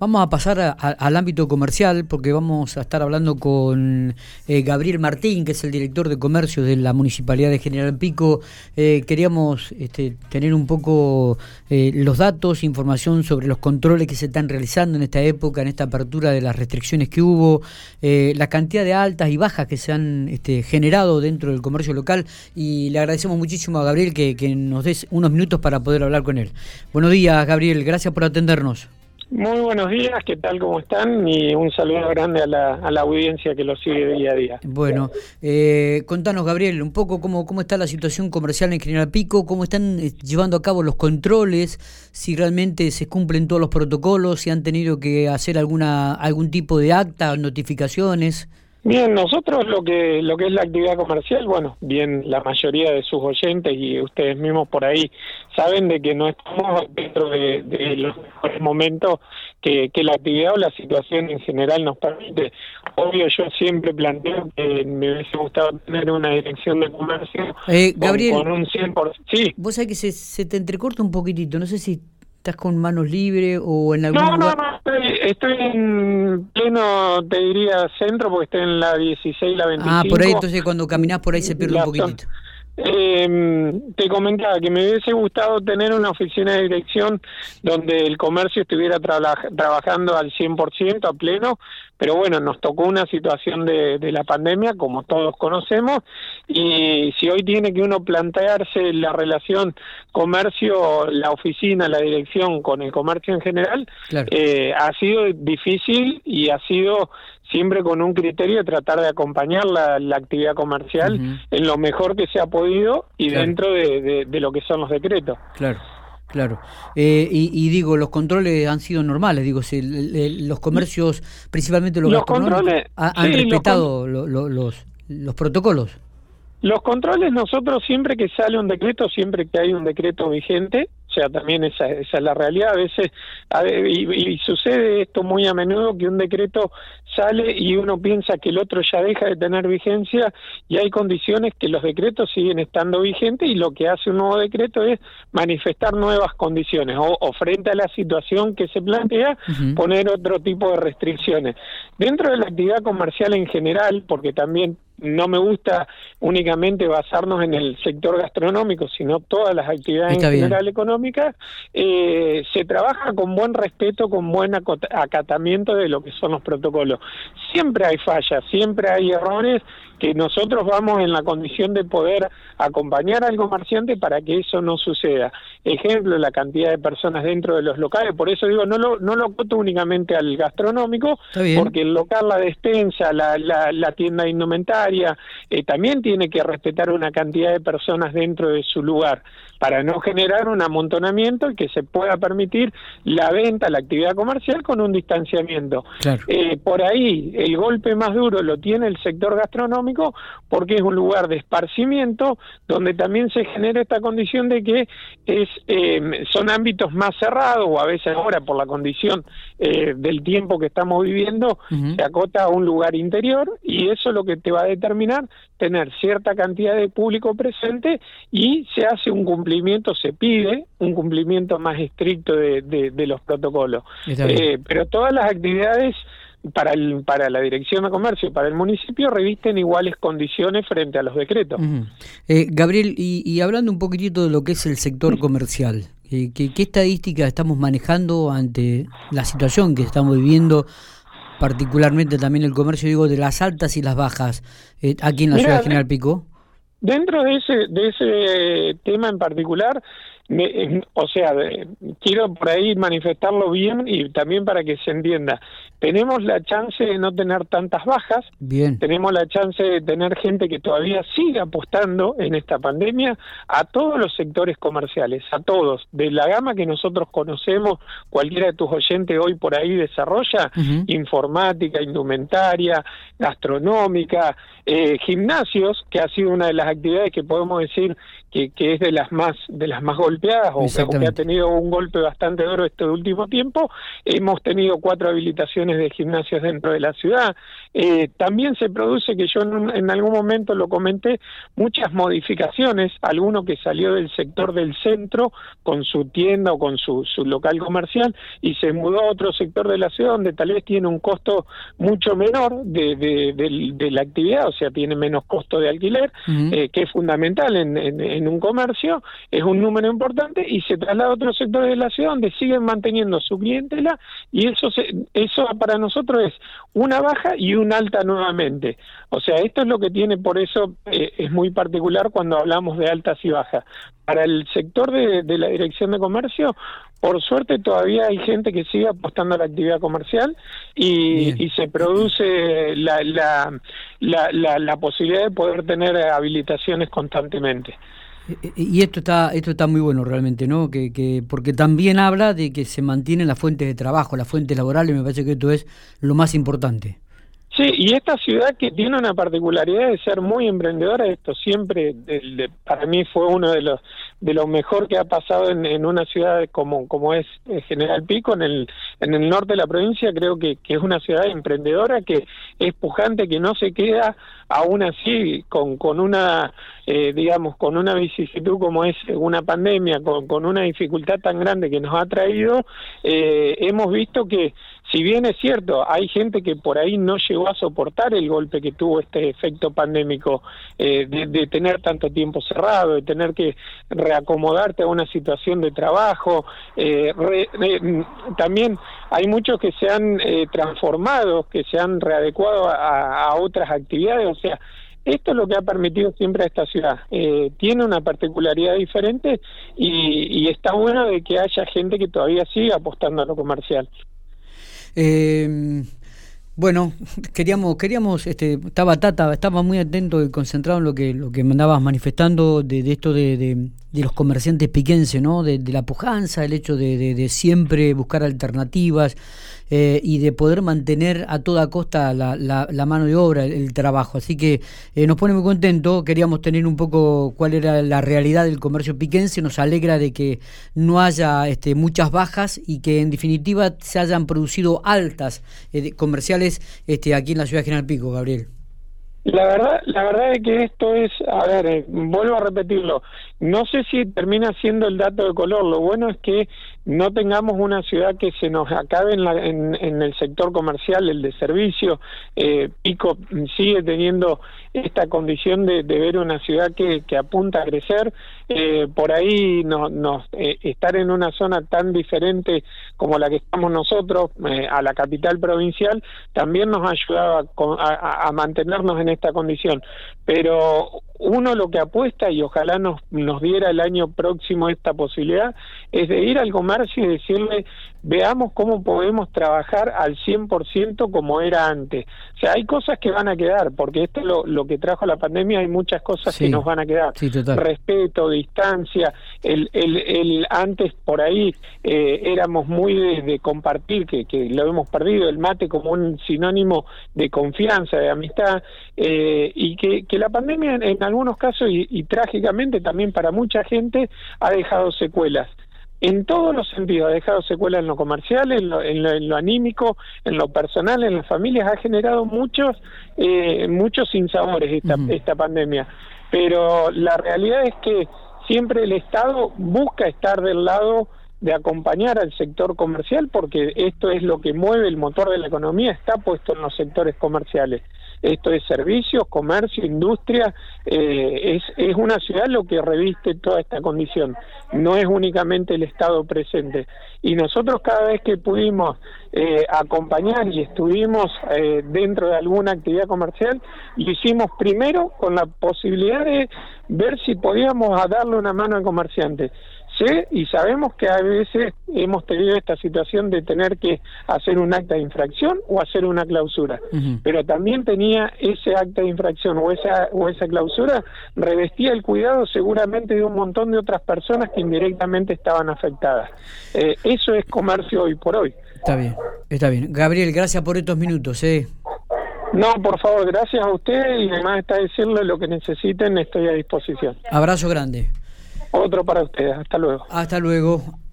Vamos a pasar al ámbito comercial porque vamos a estar hablando con eh, Gabriel Martín, que es el director de comercio de la Municipalidad de General Pico. Eh, queríamos este, tener un poco eh, los datos, información sobre los controles que se están realizando en esta época, en esta apertura de las restricciones que hubo, la cantidad de altas y bajas que se han este, generado dentro del comercio local y le agradecemos muchísimo a Gabriel que, que nos des unos minutos para poder hablar con él. Buenos días, Gabriel, gracias por atendernos. Muy buenos días, ¿qué tal? ¿Cómo están? Y un saludo grande a la, a la audiencia que lo sigue día a día. Bueno, eh, contanos, Gabriel, un poco cómo, cómo está la situación comercial en General Pico, cómo están eh, llevando a cabo los controles, si realmente se cumplen todos los protocolos, si han tenido que hacer alguna algún tipo de acta, notificaciones. Bien, nosotros lo que lo que es la actividad comercial, bueno, bien la mayoría de sus oyentes y ustedes mismos por ahí saben de que no estamos dentro de, los mejores momentos que, la actividad o la situación en general nos permite. Obvio, yo siempre planteo que me hubiese gustado tener una dirección de comercio eh, Gabriel, con, un 100%. Sí. Vos sabés que se, se te entrecorta un poquitito, no sé si ¿Estás con manos libres o en algún no, lugar? No, no, estoy, en pleno, te diría, centro, porque estoy en la 16, la 25. Ah, por ahí, entonces cuando caminás por ahí se pierde un poquitito. Eh, te comentaba que me hubiese gustado tener una oficina de dirección donde el comercio estuviera trabajando al 100% a pleno, pero bueno, nos tocó una situación de, de, la pandemia, como todos conocemos, y si hoy tiene que uno plantearse la relación comercio, la oficina, la dirección con el comercio en general, eh, ha sido difícil y ha sido siempre con un criterio de tratar de acompañar la, la actividad comercial en lo mejor que se ha podido y dentro de, de, lo que son los decretos. Claro. Claro. Eh, y, digo, los controles han sido normales, digo, si los comercios, principalmente los, controles, han respetado los, los, los protocolos. Los controles nosotros siempre que sale un decreto, siempre que hay un decreto vigente, sea, también esa, esa es la realidad. A veces, y, sucede esto muy a menudo, que un decreto sale y uno piensa que el otro ya deja de tener vigencia y hay condiciones que los decretos siguen estando vigentes y lo que hace un nuevo decreto es manifestar nuevas condiciones o, frente a la situación que se plantea, poner otro tipo de restricciones. Dentro de la actividad comercial en general, porque también no me gusta únicamente basarnos en el sector gastronómico, sino todas las actividades en general económicas, eh, se trabaja con buen respeto, con buen acatamiento de lo que son los protocolos. Siempre hay fallas, siempre hay errores que nosotros vamos en la condición de poder acompañar al comerciante para que eso no suceda. Ejemplo, la cantidad de personas dentro de los locales, por eso digo, no lo, no lo acoto únicamente al gastronómico, porque el local, la despensa, la, la, la tienda de indumentaria, eh, también tiene que respetar una cantidad de personas dentro de su lugar para no generar un amontonamiento y que se pueda permitir la venta, la actividad comercial con un distanciamiento. Eh, por ahí el golpe más duro lo tiene el sector gastronómico porque es un lugar de esparcimiento donde también se genera esta condición de que es eh, son ámbitos más cerrados o a veces ahora por la condición eh, del tiempo que estamos viviendo se acota a un lugar interior y eso es lo que te va a determinar tener cierta cantidad de público presente y se hace un cumplimiento, se pide un cumplimiento más estricto de, de, los protocolos. Eh, pero todas las actividades para, el, para la Dirección de Comercio y para el municipio revisten iguales condiciones frente a los decretos. eh, Gabriel, y, hablando un poquitito de lo que es el sector comercial, eh, ¿qué, ¿qué estadísticas estamos manejando ante la situación que estamos viviendo? particularmente también el comercio, digo, de las altas y las bajas, eh, aquí en la ciudad de General Pico? Dentro de ese, de ese tema en particular, o sea, quiero por ahí manifestarlo bien y también para que se entienda. Tenemos la chance de no tener tantas bajas, bien. tenemos la chance de tener gente que todavía sigue apostando en esta pandemia a todos los sectores comerciales, a todos, de la gama que nosotros conocemos, cualquiera de tus oyentes hoy por ahí desarrolla, informática, indumentaria, gastronómica, eh, gimnasios, que ha sido una de las actividades que podemos decir que, que es de las más de las más golpeadas golpeadas o que, ha tenido un golpe bastante duro este último tiempo. Hemos tenido cuatro habilitaciones de gimnasios dentro de la ciudad. Eh, también se produce, que yo en, algún momento lo comenté, muchas modificaciones. Alguno que salió del sector del centro con su tienda o con su, su local comercial y se mudó a otro sector de la ciudad donde tal vez tiene un costo mucho menor de, de, la actividad, o sea, tiene menos costo de alquiler, eh, que es fundamental en, en, un comercio, es un número importante y se traslada a otros sectores de la ciudad donde siguen manteniendo su clientela y eso, eso para nosotros es una baja y una alta nuevamente. O sea, esto es lo que tiene, por eso eh, es muy particular cuando hablamos de altas y bajas. Para el sector de, de la dirección de comercio, por suerte todavía hay gente que sigue apostando a la actividad comercial y, y se produce la, la, la, la, posibilidad de poder tener habilitaciones constantemente. Y esto está esto está muy bueno realmente, ¿no? Que, que porque también habla de que se mantienen las fuentes de trabajo, las fuentes laborales, me parece que esto es lo más importante. Sí, y esta ciudad que tiene una particularidad de ser muy emprendedora, esto siempre para mí fue uno de los de lo mejor que ha pasado en, una ciudad como, como es General Pico, en el, en el norte de la provincia, creo que, que es una ciudad emprendedora, que es pujante, que no se queda aún así con, con una, eh, digamos, con una vicisitud como es una pandemia, con, con una dificultad tan grande que nos ha traído, eh, hemos visto que si bien es cierto, hay gente que por ahí no llegó a soportar el golpe que tuvo este efecto pandémico eh, de, tener tanto tiempo cerrado, de tener que reacomodarte a una situación de trabajo, eh, también hay muchos que se han eh, transformado, que se han readecuado a, otras actividades, o sea, esto es lo que ha permitido siempre a esta ciudad. tiene una particularidad diferente y, y, está bueno de que haya gente que todavía siga apostando a lo comercial. Eh, bueno, queríamos, queríamos, este, estaba Tata, estaba muy atento y concentrado en lo que, lo que me andabas manifestando de, esto de, de, los comerciantes piquenses, ¿no? De, la pujanza, el hecho de, siempre buscar alternativas eh, y de poder mantener a toda costa la, la, mano de obra, el, trabajo. Así que eh, nos pone muy contento, queríamos tener un poco cuál era la realidad del comercio piquense, nos alegra de que no haya este, muchas bajas y que en definitiva se hayan producido altas eh, comerciales este, aquí en la ciudad de General Pico, Gabriel. La verdad, la verdad es que esto es, a ver, eh, vuelvo a repetirlo, no sé si termina siendo el dato de color, lo bueno es que no tengamos una ciudad que se nos acabe en, la, en, el sector comercial, el de servicio, eh, Pico sigue teniendo esta condición de, ver una ciudad que, apunta a crecer, eh, por ahí no, nos, estar en una zona tan diferente como la que estamos nosotros, a la capital provincial, también nos ha ayudado a, a mantenernos en esta condición. Pero uno lo que apuesta, y ojalá nos, nos diera el año próximo esta posibilidad, es de ir al comercio y decirle, veamos cómo podemos trabajar al 100% como era antes. O sea, hay cosas que van a quedar, porque esto es lo, lo que trajo la pandemia, hay muchas cosas que nos van a quedar. Respeto, distancia, el, el, el antes por ahí eh, éramos muy de, compartir, que, que, lo hemos perdido, el mate como un sinónimo de confianza, de amistad, eh, y que, que la pandemia en, algunos casos, y trágicamente también para mucha gente, ha dejado secuelas en todos los sentidos, ha dejado secuelas en lo comercial, en lo, en lo, anímico, en lo personal, en las familias, ha generado muchos, eh, muchos sinsabores esta, esta pandemia. Pero la realidad es que siempre el Estado busca estar del lado de acompañar al sector comercial porque esto es lo que mueve el motor de la economía, está puesto en los sectores comerciales. Esto es servicios, comercio, industria, eh, es, es una ciudad lo que reviste toda esta condición, no es únicamente el Estado presente. Y nosotros cada vez que pudimos eh, acompañar y estuvimos eh, dentro de alguna actividad comercial, lo hicimos primero con la posibilidad de ver si podíamos darle una mano al comerciante sé y sabemos que a veces hemos tenido esta situación de tener que hacer un acta de infracción o hacer una clausura, pero también tenía ese acta de infracción o esa, o esa clausura, revestía el cuidado seguramente de un montón de otras personas que indirectamente estaban afectadas. Eh, eso es comercio hoy por hoy. Está bien, está bien. Gabriel, gracias por estos minutos. ¿eh? No, por favor, gracias a usted y además está decirle lo que necesiten, estoy a disposición. Abrazo grande. Otro para ustedes. Hasta luego. Hasta luego.